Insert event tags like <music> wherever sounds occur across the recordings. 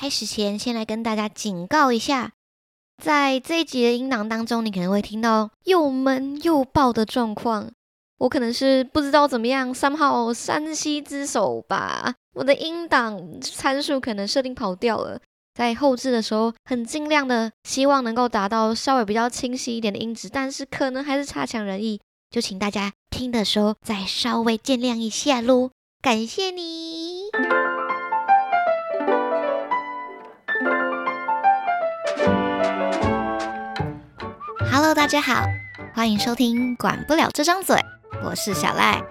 开始前，先来跟大家警告一下，在这一集的音档当中，你可能会听到又闷又爆的状况。我可能是不知道怎么样，三号山西之手吧，我的音档参数可能设定跑掉了。在后置的时候，很尽量的希望能够达到稍微比较清晰一点的音质，但是可能还是差强人意，就请大家听的时候再稍微见谅一下喽，感谢你。Hello，大家好，欢迎收听《管不了这张嘴》，我是小赖。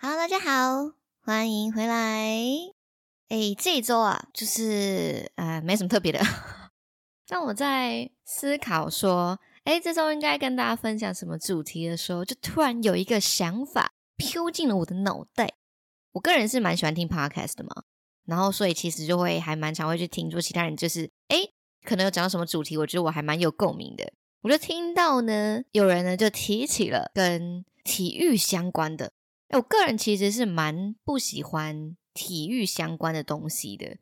Hello，大家好，欢迎回来。哎，这一周啊，就是呃，没什么特别的。<laughs> 当我在思考说，哎，这周应该跟大家分享什么主题的时候，就突然有一个想法飘进了我的脑袋。我个人是蛮喜欢听 podcast 的嘛，然后所以其实就会还蛮常会去听，说其他人就是哎，可能有讲到什么主题，我觉得我还蛮有共鸣的。我就听到呢，有人呢就提起了跟体育相关的。哎我个人其实是蛮不喜欢体育相关的东西的，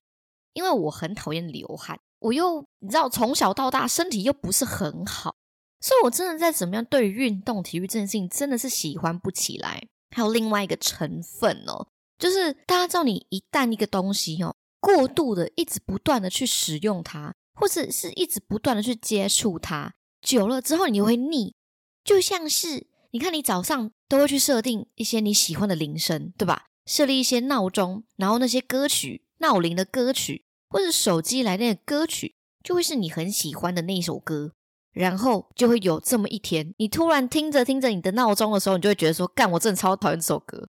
因为我很讨厌流汗，我又你知道从小到大身体又不是很好，所以我真的在怎么样对于运动体育这件事情真的是喜欢不起来。还有另外一个成分哦。就是大家知道，你一旦一个东西哦，过度的一直不断的去使用它，或者是一直不断的去接触它，久了之后你就会腻。就像是你看，你早上都会去设定一些你喜欢的铃声，对吧？设立一些闹钟，然后那些歌曲闹铃的歌曲，或者手机来电的歌曲，就会是你很喜欢的那一首歌。然后就会有这么一天，你突然听着听着你的闹钟的时候，你就会觉得说：“干，我真的超讨厌这首歌。”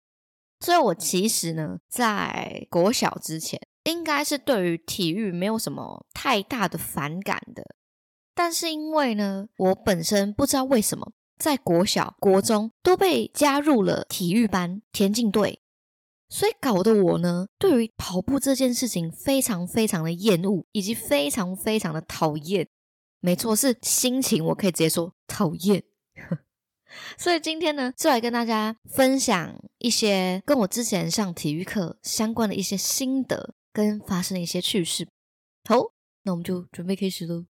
所以，我其实呢，在国小之前，应该是对于体育没有什么太大的反感的。但是，因为呢，我本身不知道为什么，在国小、国中都被加入了体育班、田径队，所以搞得我呢，对于跑步这件事情非常非常的厌恶，以及非常非常的讨厌。没错，是心情，我可以直接说讨厌。所以今天呢，就来跟大家分享一些跟我之前上体育课相关的一些心得跟发生的一些趣事。好，那我们就准备开始喽。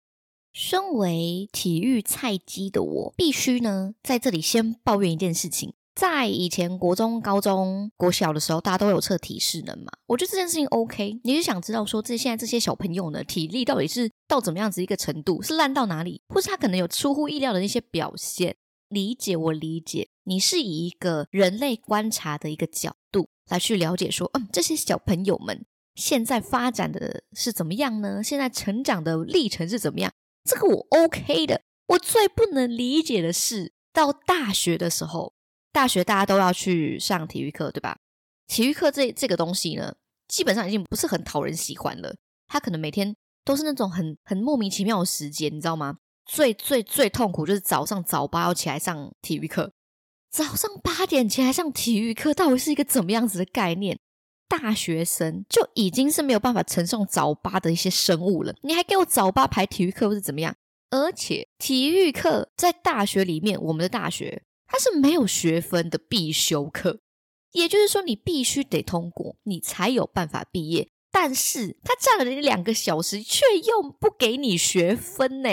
身为体育菜鸡的我，必须呢在这里先抱怨一件事情：在以前国中、高中、国小的时候，大家都有测体适能嘛？我觉得这件事情 OK。你是想知道说，这现在这些小朋友呢，体力到底是到怎么样子一个程度，是烂到哪里，或是他可能有出乎意料的那些表现？理解我理解，你是以一个人类观察的一个角度来去了解，说，嗯，这些小朋友们现在发展的是怎么样呢？现在成长的历程是怎么样？这个我 OK 的。我最不能理解的是，到大学的时候，大学大家都要去上体育课，对吧？体育课这这个东西呢，基本上已经不是很讨人喜欢了。他可能每天都是那种很很莫名其妙的时间，你知道吗？最最最痛苦就是早上早八要起来上体育课，早上八点起来上体育课，到底是一个怎么样子的概念？大学生就已经是没有办法承受早八的一些生物了，你还给我早八排体育课，或是怎么样？而且体育课在大学里面，我们的大学它是没有学分的必修课，也就是说你必须得通过，你才有办法毕业。但是他占了你两个小时，却又不给你学分呢？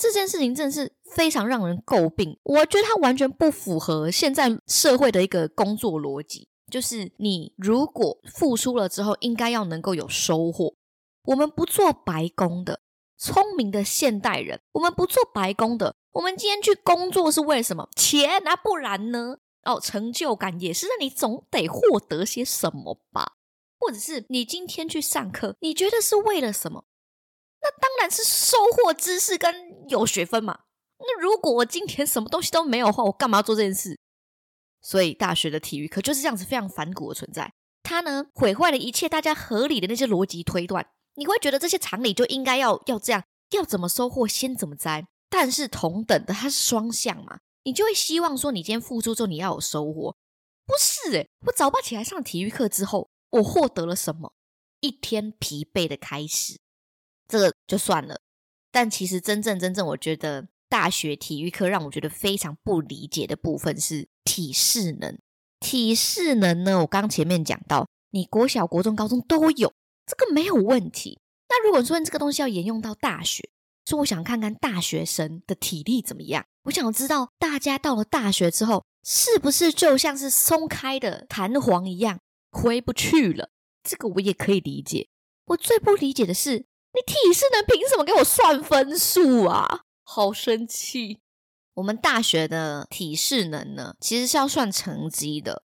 这件事情真的是非常让人诟病，我觉得它完全不符合现在社会的一个工作逻辑，就是你如果付出了之后，应该要能够有收获。我们不做白工的，聪明的现代人，我们不做白工的，我们今天去工作是为了什么？钱啊，不然呢？哦，成就感也是，那你总得获得些什么吧？或者是你今天去上课，你觉得是为了什么？那当然是收获知识跟有学分嘛。那如果我今天什么东西都没有的话，我干嘛要做这件事？所以大学的体育课就是这样子非常反骨的存在。它呢毁坏了一切大家合理的那些逻辑推断。你会觉得这些常理就应该要要这样，要怎么收获先怎么摘。但是同等的，它是双向嘛，你就会希望说你今天付出之后你要有收获。不是诶，我早八起来上体育课之后，我获得了什么？一天疲惫的开始。这个就算了，但其实真正真正，我觉得大学体育课让我觉得非常不理解的部分是体适能。体适能呢，我刚前面讲到，你国小、国中、高中都有，这个没有问题。那如果说这个东西要沿用到大学，说我想看看大学生的体力怎么样，我想知道大家到了大学之后，是不是就像是松开的弹簧一样回不去了？这个我也可以理解。我最不理解的是，你体适能凭什么给我算分数啊？好生气！我们大学的体适能呢，其实是要算成绩的。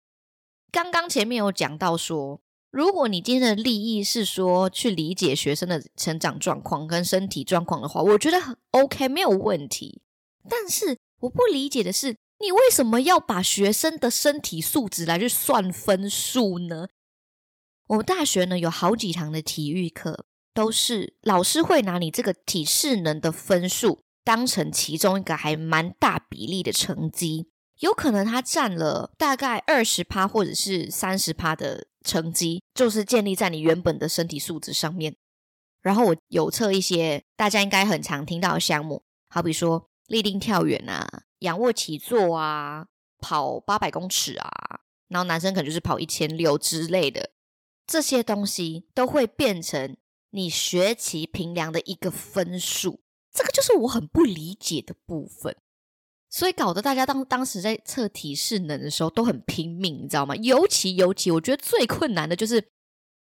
刚刚前面有讲到说，如果你今天的利益是说去理解学生的成长状况跟身体状况的话，我觉得很 OK，没有问题。但是我不理解的是，你为什么要把学生的身体素质来去算分数呢？我们大学呢有好几堂的体育课，都是老师会拿你这个体适能的分数。当成其中一个还蛮大比例的成绩，有可能它占了大概二十趴或者是三十趴的成绩，就是建立在你原本的身体素质上面。然后我有测一些大家应该很常听到的项目，好比说立定跳远啊、仰卧起坐啊、跑八百公尺啊，然后男生可能就是跑一千六之类的，这些东西都会变成你学期评量的一个分数。这个就是我很不理解的部分，所以搞得大家当当时在测体适能的时候都很拼命，你知道吗？尤其尤其，我觉得最困难的就是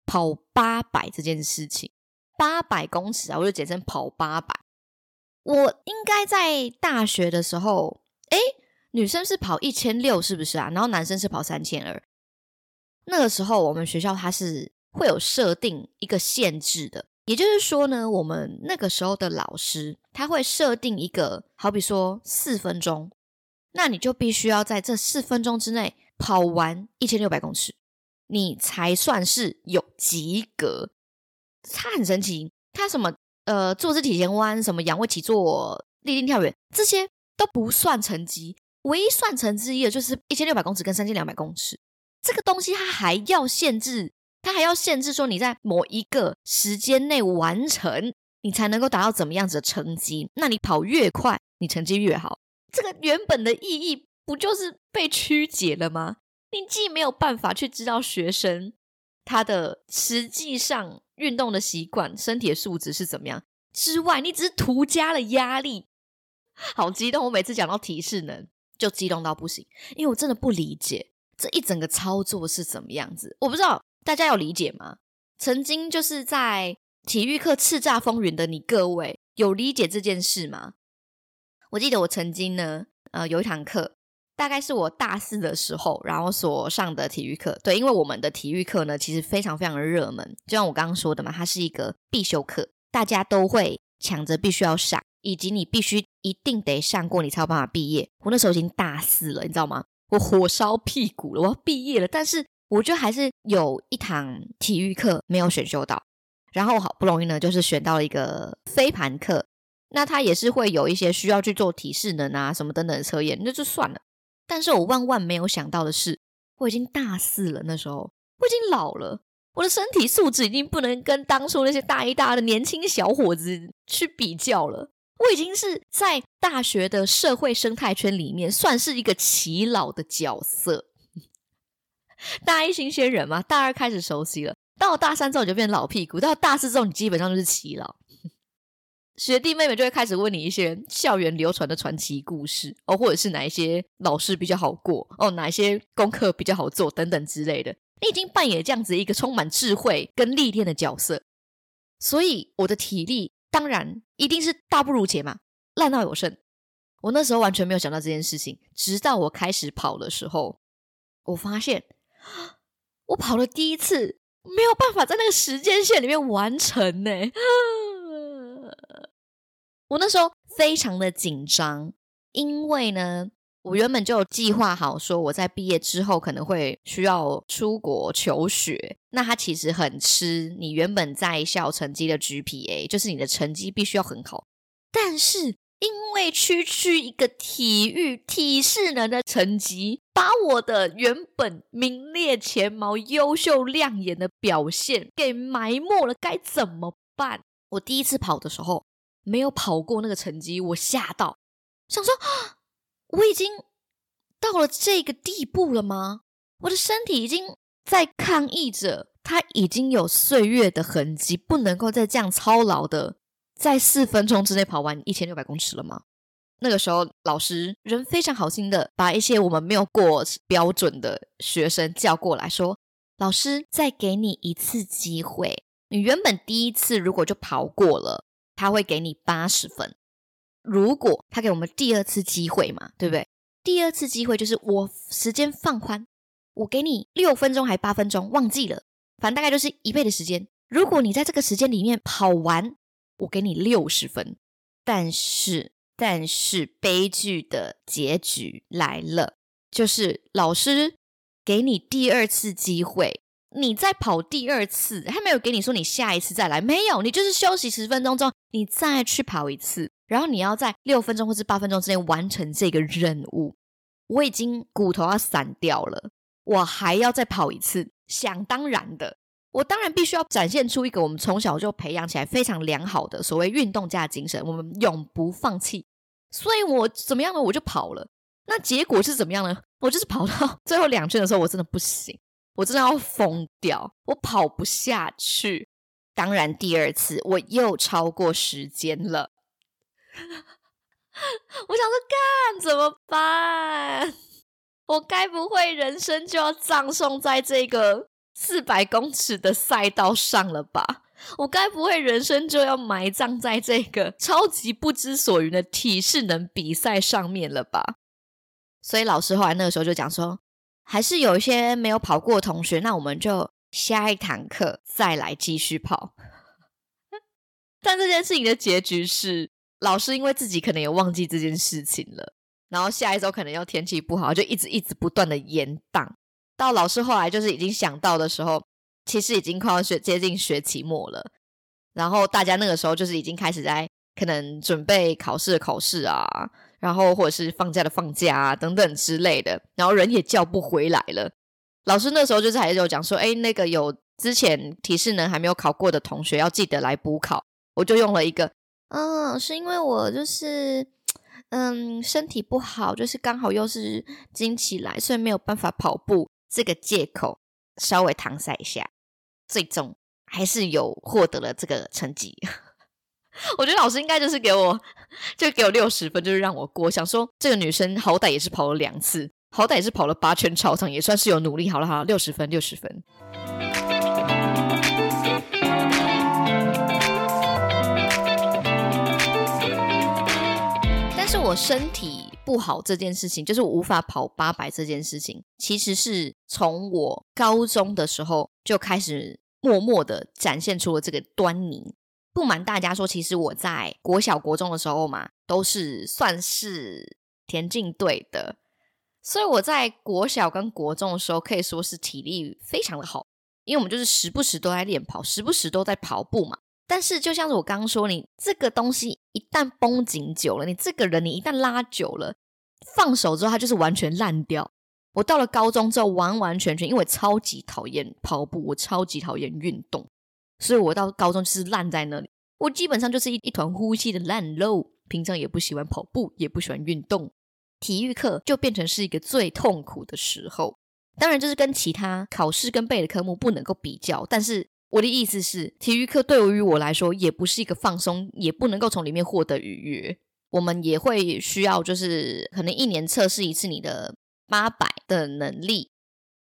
跑八百这件事情，八百公尺啊，我就简称跑八百。我应该在大学的时候，哎，女生是跑一千六，是不是啊？然后男生是跑三千二。那个时候我们学校它是会有设定一个限制的。也就是说呢，我们那个时候的老师他会设定一个，好比说四分钟，那你就必须要在这四分钟之内跑完一千六百公尺，你才算是有及格。他很神奇，他什么呃坐姿体前弯、什么仰卧起坐、立定跳远这些都不算成绩，唯一算成绩的就是一千六百公尺跟三千两百公尺。这个东西他还要限制。他还要限制说你在某一个时间内完成，你才能够达到怎么样子的成绩。那你跑越快，你成绩越好。这个原本的意义不就是被曲解了吗？你既没有办法去知道学生他的实际上运动的习惯、身体的素质是怎么样之外，你只是徒加了压力。好激动！我每次讲到提示能就激动到不行，因为我真的不理解这一整个操作是怎么样子。我不知道。大家有理解吗？曾经就是在体育课叱咤风云的你各位，有理解这件事吗？我记得我曾经呢，呃，有一堂课，大概是我大四的时候，然后所上的体育课。对，因为我们的体育课呢，其实非常非常的热门，就像我刚刚说的嘛，它是一个必修课，大家都会抢着必须要上，以及你必须一定得上过，你才有办法毕业。我那时候已经大四了，你知道吗？我火烧屁股了，我要毕业了，但是。我觉得还是有一堂体育课没有选修到，然后好不容易呢，就是选到了一个飞盘课。那他也是会有一些需要去做体适能啊什么等等的测验，那就算了。但是我万万没有想到的是，我已经大四了，那时候我已经老了，我的身体素质已经不能跟当初那些大一大的年轻小伙子去比较了。我已经是在大学的社会生态圈里面算是一个奇老的角色。<laughs> 大一新鲜人嘛，大二开始熟悉了，到大三之后你就变老屁股，到大四之后你基本上就是耆老。<laughs> 学弟妹妹就会开始问你一些校园流传的传奇故事哦，或者是哪一些老师比较好过哦，哪一些功课比较好做等等之类的。你已经扮演这样子一个充满智慧跟历练的角色，所以我的体力当然一定是大不如前嘛，烂到有剩。我那时候完全没有想到这件事情，直到我开始跑的时候，我发现。我跑了第一次，没有办法在那个时间线里面完成呢。<laughs> 我那时候非常的紧张，因为呢，我原本就计划好说，我在毕业之后可能会需要出国求学。那它其实很吃你原本在校成绩的 GPA，就是你的成绩必须要很好。但是因为区区一个体育体适能的成绩，把我的原本名列前茅、优秀亮眼的表现给埋没了，该怎么办？我第一次跑的时候没有跑过那个成绩，我吓到，想说啊，我已经到了这个地步了吗？我的身体已经在抗议着，它已经有岁月的痕迹，不能够再这样操劳的，在四分钟之内跑完一千六百公尺了吗？那个时候，老师人非常好心的把一些我们没有过标准的学生叫过来说：“老师，再给你一次机会。你原本第一次如果就跑过了，他会给你八十分。如果他给我们第二次机会嘛，对不对？第二次机会就是我时间放宽，我给你六分钟还八分钟，忘记了，反正大概就是一倍的时间。如果你在这个时间里面跑完，我给你六十分。但是。”但是悲剧的结局来了，就是老师给你第二次机会，你再跑第二次，他没有给你说你下一次再来，没有，你就是休息十分钟之后，你再去跑一次，然后你要在六分钟或是八分钟之内完成这个任务。我已经骨头要散掉了，我还要再跑一次，想当然的，我当然必须要展现出一个我们从小就培养起来非常良好的所谓运动家精神，我们永不放弃。所以我怎么样呢？我就跑了。那结果是怎么样呢？我就是跑到 <laughs> 最后两圈的时候，我真的不行，我真的要疯掉，我跑不下去。当然，第二次我又超过时间了。<laughs> 我想说，干怎么办？<laughs> 我该不会人生就要葬送在这个四百公尺的赛道上了吧？我该不会人生就要埋葬在这个超级不知所云的体适能比赛上面了吧？所以老师后来那个时候就讲说，还是有一些没有跑过的同学，那我们就下一堂课再来继续跑。<laughs> 但这件事情的结局是，老师因为自己可能也忘记这件事情了，然后下一周可能又天气不好，就一直一直不断的延档。到老师后来就是已经想到的时候。其实已经快要学接近学期末了，然后大家那个时候就是已经开始在可能准备考试的考试啊，然后或者是放假的放假啊等等之类的，然后人也叫不回来了。老师那时候就是还是有讲说，哎，那个有之前提示能还没有考过的同学要记得来补考。我就用了一个，嗯，是因为我就是嗯身体不好，就是刚好又是经期来，所以没有办法跑步这个借口，稍微搪塞一下。最终还是有获得了这个成绩，<laughs> 我觉得老师应该就是给我就给我六十分，就是让我过。想说这个女生好歹也是跑了两次，好歹也是跑了八圈操场，也算是有努力。好了好了，六十分六十分。但是我身体不好这件事情，就是我无法跑八百这件事情，其实是从我高中的时候就开始。默默的展现出了这个端倪。不瞒大家说，其实我在国小、国中的时候嘛，都是算是田径队的，所以我在国小跟国中的时候，可以说是体力非常的好，因为我们就是时不时都在练跑，时不时都在跑步嘛。但是就像是我刚刚说，你这个东西一旦绷紧久了，你这个人你一旦拉久了，放手之后，它就是完全烂掉。我到了高中之后，完完全全因为超级讨厌跑步，我超级讨厌运动，所以我到高中就是烂在那里。我基本上就是一一团呼吸的烂肉，平常也不喜欢跑步，也不喜欢运动，体育课就变成是一个最痛苦的时候。当然，就是跟其他考试跟背的科目不能够比较，但是我的意思是，体育课对于我来说也不是一个放松，也不能够从里面获得愉悦。我们也会需要，就是可能一年测试一次你的。八百的能力，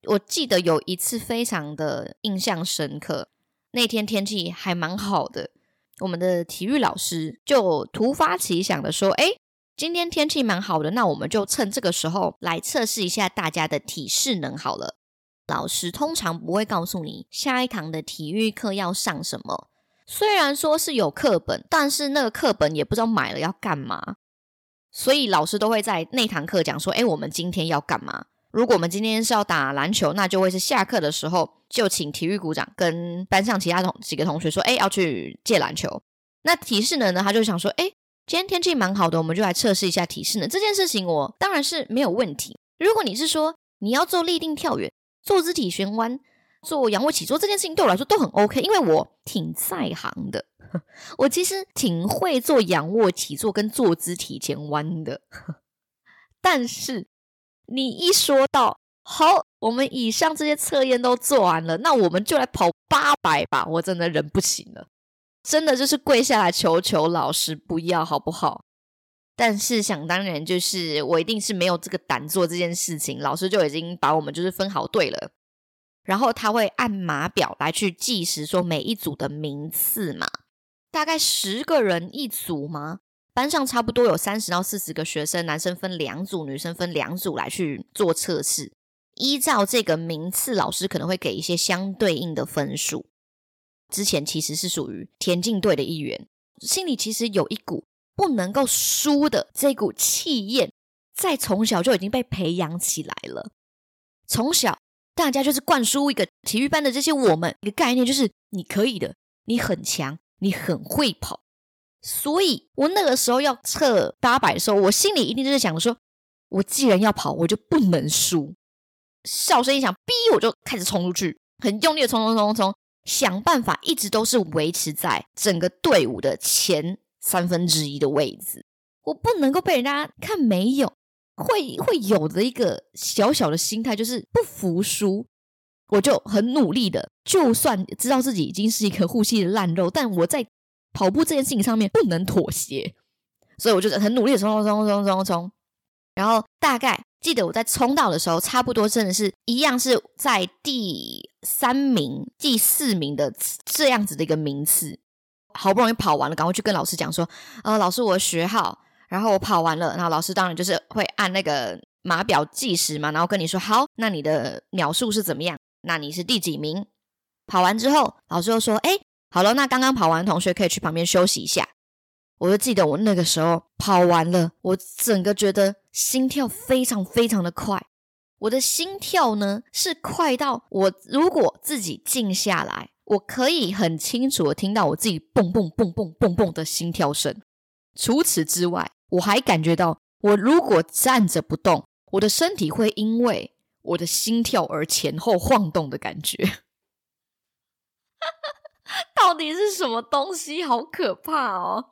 我记得有一次非常的印象深刻。那天天气还蛮好的，我们的体育老师就突发奇想的说：“哎，今天天气蛮好的，那我们就趁这个时候来测试一下大家的体适能好了。”老师通常不会告诉你下一堂的体育课要上什么，虽然说是有课本，但是那个课本也不知道买了要干嘛。所以老师都会在那堂课讲说：“哎，我们今天要干嘛？如果我们今天是要打篮球，那就会是下课的时候就请体育股长跟班上其他同几个同学说：‘哎，要去借篮球。’那体适能呢？他就想说：‘哎，今天天气蛮好的，我们就来测试一下体适能这件事情。’我当然是没有问题。如果你是说你要做立定跳远、坐姿体旋弯，做仰卧起坐这件事情对我来说都很 OK，因为我挺在行的。<laughs> 我其实挺会做仰卧起坐跟坐姿体前弯的。<laughs> 但是你一说到好，我们以上这些测验都做完了，那我们就来跑八百吧！我真的忍不行了，真的就是跪下来求求老师不要好不好？但是想当然，就是我一定是没有这个胆做这件事情。老师就已经把我们就是分好队了，然后他会按码表来去计时，说每一组的名次嘛，大概十个人一组吗？班上差不多有三十到四十个学生，男生分两组，女生分两组来去做测试。依照这个名次，老师可能会给一些相对应的分数。之前其实是属于田径队的一员，心里其实有一股。不能够输的这股气焰，在从小就已经被培养起来了。从小大家就是灌输一个体育班的这些我们一个概念，就是你可以的，你很强，你很会跑。所以我那个时候要测八百的时候，我心里一定就是想说，我既然要跑，我就不能输。哨声一响，逼我就开始冲出去，很用力的冲冲冲冲，想办法一直都是维持在整个队伍的前。三分之一的位置，我不能够被人家看没有，会会有的一个小小的心态就是不服输，我就很努力的，就算知道自己已经是一颗呼吸的烂肉，但我在跑步这件事情上面不能妥协，所以我就很努力的冲冲冲冲冲冲，然后大概记得我在冲到的时候，差不多真的是一样是在第三名、第四名的这样子的一个名次。好不容易跑完了，赶快去跟老师讲说：“呃，老师，我的学号，然后我跑完了。”然后老师当然就是会按那个码表计时嘛，然后跟你说：“好，那你的秒数是怎么样？那你是第几名？”跑完之后，老师又说：“哎，好了，那刚刚跑完同学可以去旁边休息一下。”我就记得我那个时候跑完了，我整个觉得心跳非常非常的快。我的心跳呢是快到我如果自己静下来。我可以很清楚的听到我自己蹦蹦蹦蹦蹦蹦的心跳声。除此之外，我还感觉到，我如果站着不动，我的身体会因为我的心跳而前后晃动的感觉。<laughs> 到底是什么东西？好可怕哦！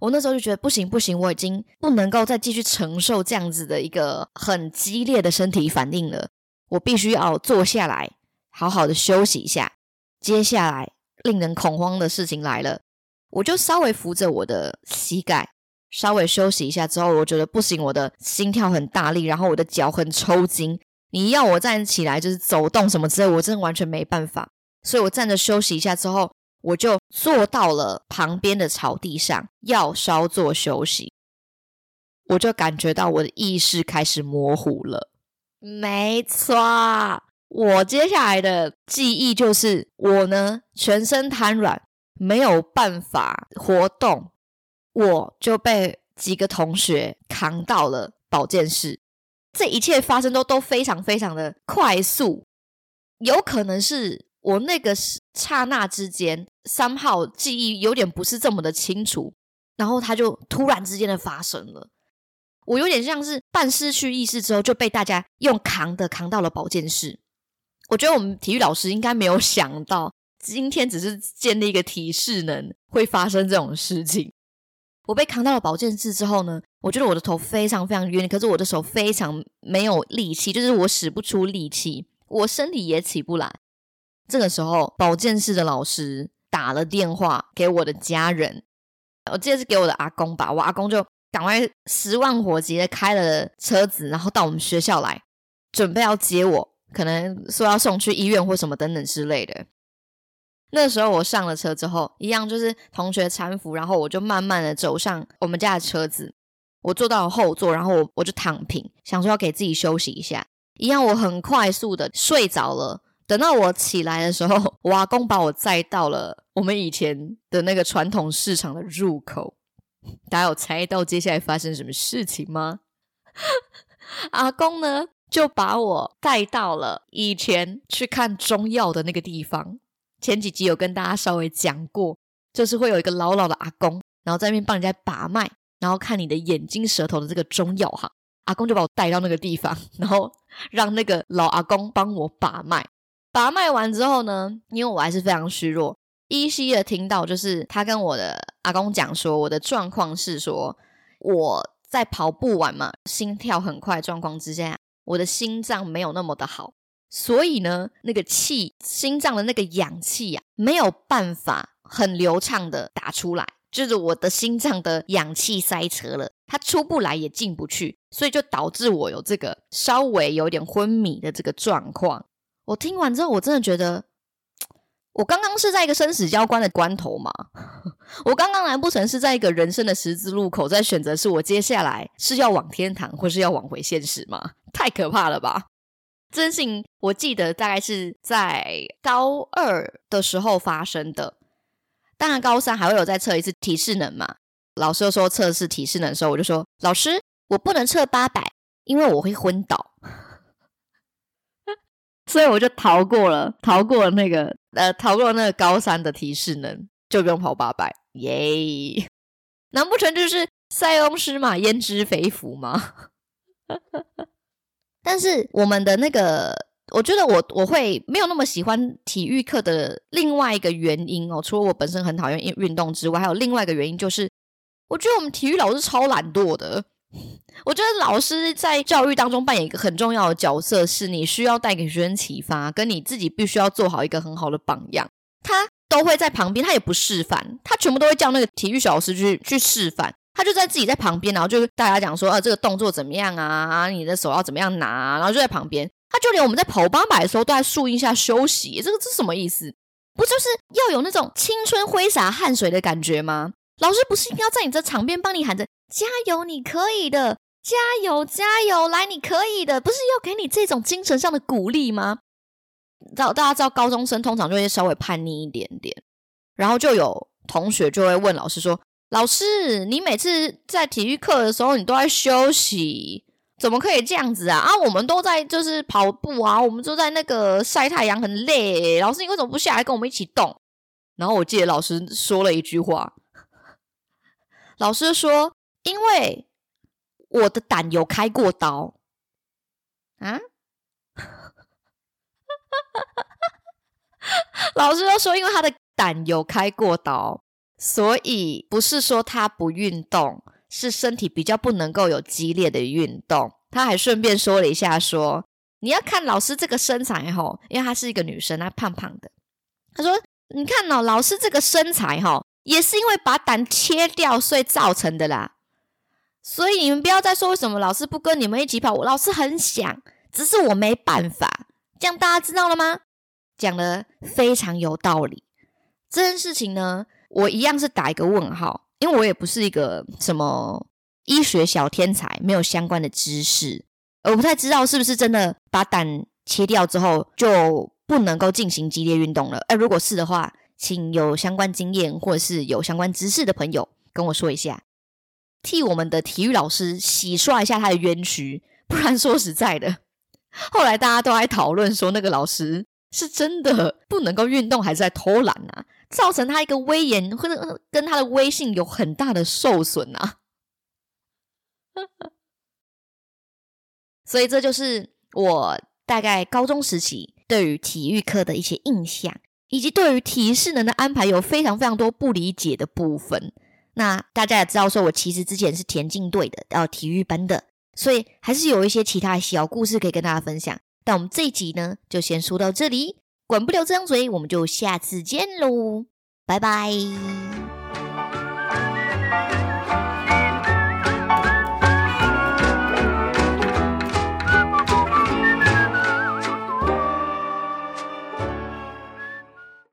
我那时候就觉得不行不行，我已经不能够再继续承受这样子的一个很激烈的身体反应了。我必须要坐下来，好好的休息一下。接下来令人恐慌的事情来了，我就稍微扶着我的膝盖，稍微休息一下之后，我觉得不行，我的心跳很大力，然后我的脚很抽筋。你要我站起来就是走动什么之类，我真的完全没办法。所以我站着休息一下之后，我就坐到了旁边的草地上，要稍作休息。我就感觉到我的意识开始模糊了，没错。我接下来的记忆就是，我呢全身瘫软，没有办法活动，我就被几个同学扛到了保健室。这一切发生都都非常非常的快速，有可能是我那个刹那之间三号记忆有点不是这么的清楚，然后它就突然之间的发生了。我有点像是半失去意识之后就被大家用扛的扛到了保健室。我觉得我们体育老师应该没有想到，今天只是建立一个提示能会发生这种事情。我被扛到了保健室之后呢，我觉得我的头非常非常晕，可是我的手非常没有力气，就是我使不出力气，我身体也起不来。这个时候，保健室的老师打了电话给我的家人，我记得是给我的阿公吧，我阿公就赶快十万火急的开了车子，然后到我们学校来，准备要接我。可能说要送去医院或什么等等之类的。那时候我上了车之后，一样就是同学搀扶，然后我就慢慢的走上我们家的车子。我坐到了后座，然后我我就躺平，想说要给自己休息一下。一样，我很快速的睡着了。等到我起来的时候，我阿公把我载到了我们以前的那个传统市场的入口。大家有猜到接下来发生什么事情吗？<laughs> 阿公呢？就把我带到了以前去看中药的那个地方。前几集有跟大家稍微讲过，就是会有一个老老的阿公，然后在那边帮人家把脉，然后看你的眼睛、舌头的这个中药哈。阿公就把我带到那个地方，<laughs> 然后让那个老阿公帮我把脉。把脉完之后呢，因为我还是非常虚弱，依稀的听到就是他跟我的阿公讲说，我的状况是说我在跑步完嘛，心跳很快状况之下，我的心脏没有那么的好，所以呢，那个气心脏的那个氧气呀，没有办法很流畅的打出来。就是我的心脏的氧气塞车了，它出不来也进不去，所以就导致我有这个稍微有点昏迷的这个状况。我听完之后，我真的觉得，我刚刚是在一个生死交关的关头嘛？<laughs> 我刚刚难不成是在一个人生的十字路口，在选择是我接下来是要往天堂，或是要往回现实吗？太可怕了吧！这件事情我记得大概是在高二的时候发生的。当然，高三还会有再测一次体适能嘛？老师又说测试体适能的时候，我就说老师，我不能测八百，因为我会昏倒。<laughs> 所以我就逃过了，逃过了那个呃，逃过了那个高三的体适能，就不用跑八百，耶！难不成就是塞翁失马焉知非福吗？<laughs> 但是我们的那个。我觉得我我会没有那么喜欢体育课的另外一个原因哦，除了我本身很讨厌运运动之外，还有另外一个原因就是，我觉得我们体育老师超懒惰的。我觉得老师在教育当中扮演一个很重要的角色，是你需要带给学生启发，跟你自己必须要做好一个很好的榜样。他都会在旁边，他也不示范，他全部都会叫那个体育小老师去去示范。他就在自己在旁边，然后就大家讲说啊，这个动作怎么样啊？你的手要怎么样拿？然后就在旁边。他就连我们在跑八百的时候都在树荫下休息，这个是什么意思？不就是要有那种青春挥洒汗水的感觉吗？老师不是应该在你这场边帮你喊着加油，你可以的，加油加油，来你可以的，不是要给你这种精神上的鼓励吗？知道大家知道高中生通常就会稍微叛逆一点点，然后就有同学就会问老师说：“老师，你每次在体育课的时候，你都在休息。”怎么可以这样子啊？啊，我们都在就是跑步啊，我们都在那个晒太阳，很累。老师，你为什么不下来跟我们一起动？然后我记得老师说了一句话，老师说：“因为我的胆有开过刀。”啊？<laughs> 老师又说：“因为他的胆有开过刀，所以不是说他不运动。”是身体比较不能够有激烈的运动，他还顺便说了一下，说你要看老师这个身材吼，因为她是一个女生，她胖胖的。他说，你看哦，老师这个身材哈，也是因为把胆切掉所以造成的啦。所以你们不要再说为什么老师不跟你们一起跑，我老师很想，只是我没办法。这样大家知道了吗？讲的非常有道理。这件事情呢，我一样是打一个问号。因为我也不是一个什么医学小天才，没有相关的知识，我不太知道是不是真的把胆切掉之后就不能够进行激烈运动了。哎，如果是的话，请有相关经验或者是有相关知识的朋友跟我说一下，替我们的体育老师洗刷一下他的冤屈。不然说实在的，后来大家都在讨论说那个老师是真的不能够运动，还是在偷懒啊？造成他一个威严或者跟他的威信有很大的受损啊，<laughs> 所以这就是我大概高中时期对于体育课的一些印象，以及对于体适能的安排有非常非常多不理解的部分。那大家也知道，说我其实之前是田径队的，然后体育班的，所以还是有一些其他小故事可以跟大家分享。但我们这一集呢，就先说到这里。管不了这张嘴，我们就下次见喽，拜拜。